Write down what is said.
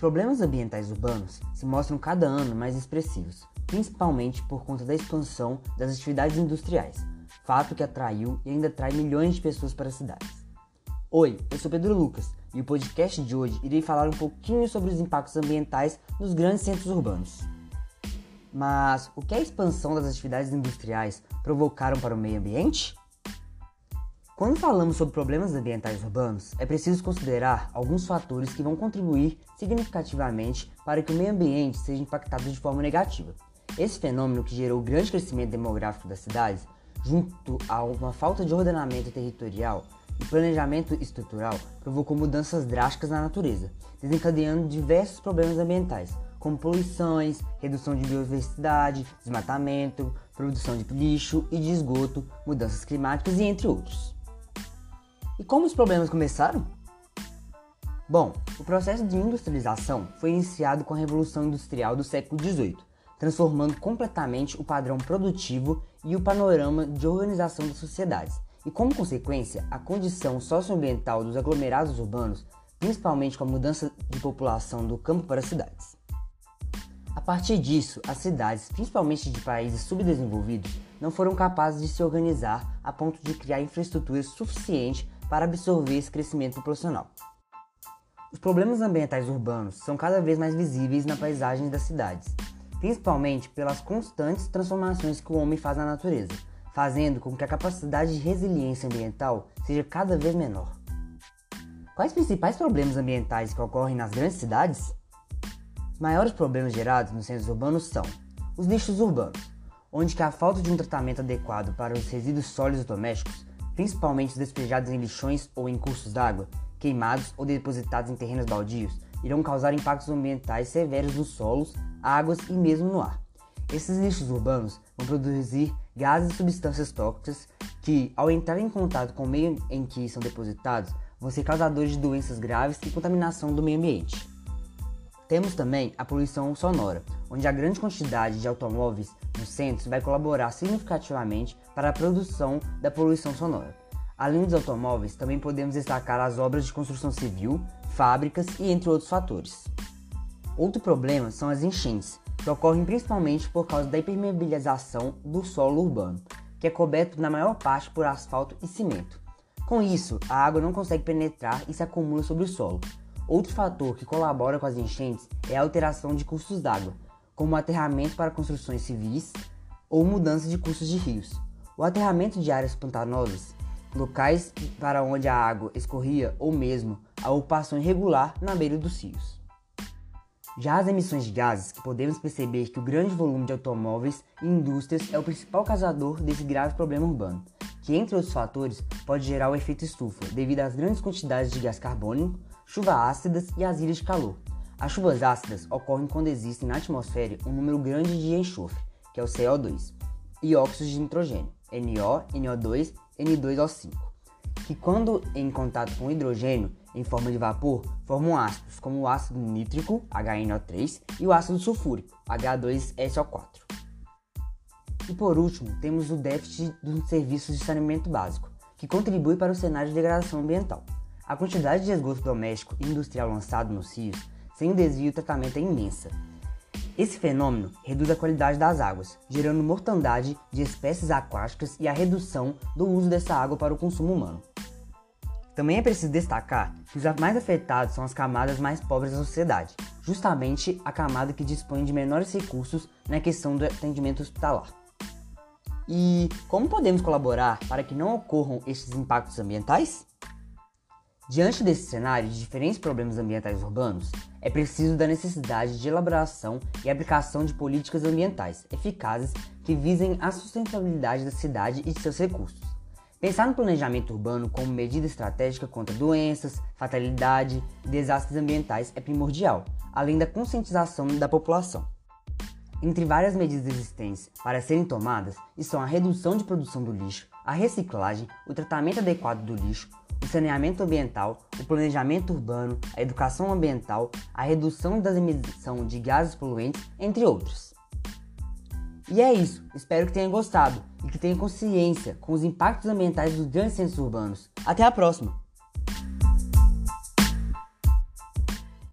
problemas ambientais urbanos se mostram cada ano mais expressivos, principalmente por conta da expansão das atividades industriais, fato que atraiu e ainda atrai milhões de pessoas para as cidades. Oi, eu sou Pedro Lucas e o podcast de hoje irei falar um pouquinho sobre os impactos ambientais nos grandes centros urbanos. Mas o que a expansão das atividades industriais provocaram para o meio ambiente? Quando falamos sobre problemas ambientais urbanos, é preciso considerar alguns fatores que vão contribuir significativamente para que o meio ambiente seja impactado de forma negativa. Esse fenômeno que gerou o grande crescimento demográfico das cidades, junto a uma falta de ordenamento territorial e planejamento estrutural, provocou mudanças drásticas na natureza, desencadeando diversos problemas ambientais, como poluições, redução de biodiversidade, desmatamento, produção de lixo e de esgoto, mudanças climáticas e entre outros. E como os problemas começaram? Bom, o processo de industrialização foi iniciado com a Revolução Industrial do século XVIII, transformando completamente o padrão produtivo e o panorama de organização das sociedades, e como consequência, a condição socioambiental dos aglomerados urbanos, principalmente com a mudança de população do campo para as cidades. A partir disso, as cidades, principalmente de países subdesenvolvidos, não foram capazes de se organizar a ponto de criar infraestrutura suficiente para absorver esse crescimento profissional. Os problemas ambientais urbanos são cada vez mais visíveis na paisagem das cidades, principalmente pelas constantes transformações que o homem faz na natureza, fazendo com que a capacidade de resiliência ambiental seja cada vez menor. Quais principais problemas ambientais que ocorrem nas grandes cidades? Os maiores problemas gerados nos centros urbanos são os lixos urbanos, onde a falta de um tratamento adequado para os resíduos sólidos domésticos principalmente despejados em lixões ou em cursos d'água, queimados ou depositados em terrenos baldios, irão causar impactos ambientais severos nos solos, águas e mesmo no ar. Esses lixos urbanos vão produzir gases e substâncias tóxicas que, ao entrar em contato com o meio em que são depositados, vão ser causadores de doenças graves e contaminação do meio ambiente. Temos também a poluição sonora, onde a grande quantidade de automóveis nos centros vai colaborar significativamente para a produção da poluição sonora. Além dos automóveis, também podemos destacar as obras de construção civil, fábricas e entre outros fatores. Outro problema são as enchentes, que ocorrem principalmente por causa da impermeabilização do solo urbano, que é coberto na maior parte por asfalto e cimento. Com isso, a água não consegue penetrar e se acumula sobre o solo, Outro fator que colabora com as enchentes é a alteração de cursos d'água, como aterramento para construções civis ou mudança de cursos de rios. O aterramento de áreas pantanosas, locais para onde a água escorria ou mesmo a ocupação irregular na beira dos rios. Já as emissões de gases, podemos perceber que o grande volume de automóveis e indústrias é o principal causador desse grave problema urbano, que entre outros fatores pode gerar o efeito estufa devido às grandes quantidades de gás carbônico, chuvas ácidas e as ilhas de calor. As chuvas ácidas ocorrem quando existe na atmosfera um número grande de enxofre, que é o CO2, e óxidos de nitrogênio, NO, NO2, N2O5, que quando em contato com hidrogênio em forma de vapor formam ácidos como o ácido nítrico, HNO3, e o ácido sulfúrico, H2SO4. E por último, temos o déficit dos serviços de saneamento básico, que contribui para o cenário de degradação ambiental. A quantidade de esgoto doméstico e industrial lançado nos rios sem desvio e tratamento é imensa. Esse fenômeno reduz a qualidade das águas, gerando mortandade de espécies aquáticas e a redução do uso dessa água para o consumo humano. Também é preciso destacar que os mais afetados são as camadas mais pobres da sociedade, justamente a camada que dispõe de menores recursos na questão do atendimento hospitalar. E como podemos colaborar para que não ocorram estes impactos ambientais? Diante desse cenário de diferentes problemas ambientais urbanos, é preciso da necessidade de elaboração e aplicação de políticas ambientais eficazes que visem a sustentabilidade da cidade e de seus recursos. Pensar no planejamento urbano como medida estratégica contra doenças, fatalidade e desastres ambientais é primordial, além da conscientização da população. Entre várias medidas existentes para serem tomadas estão a redução de produção do lixo, a reciclagem, o tratamento adequado do lixo, o saneamento ambiental, o planejamento urbano, a educação ambiental, a redução da emissão de gases poluentes, entre outros. E é isso, espero que tenha gostado e que tenha consciência com os impactos ambientais dos grandes centros urbanos. Até a próxima!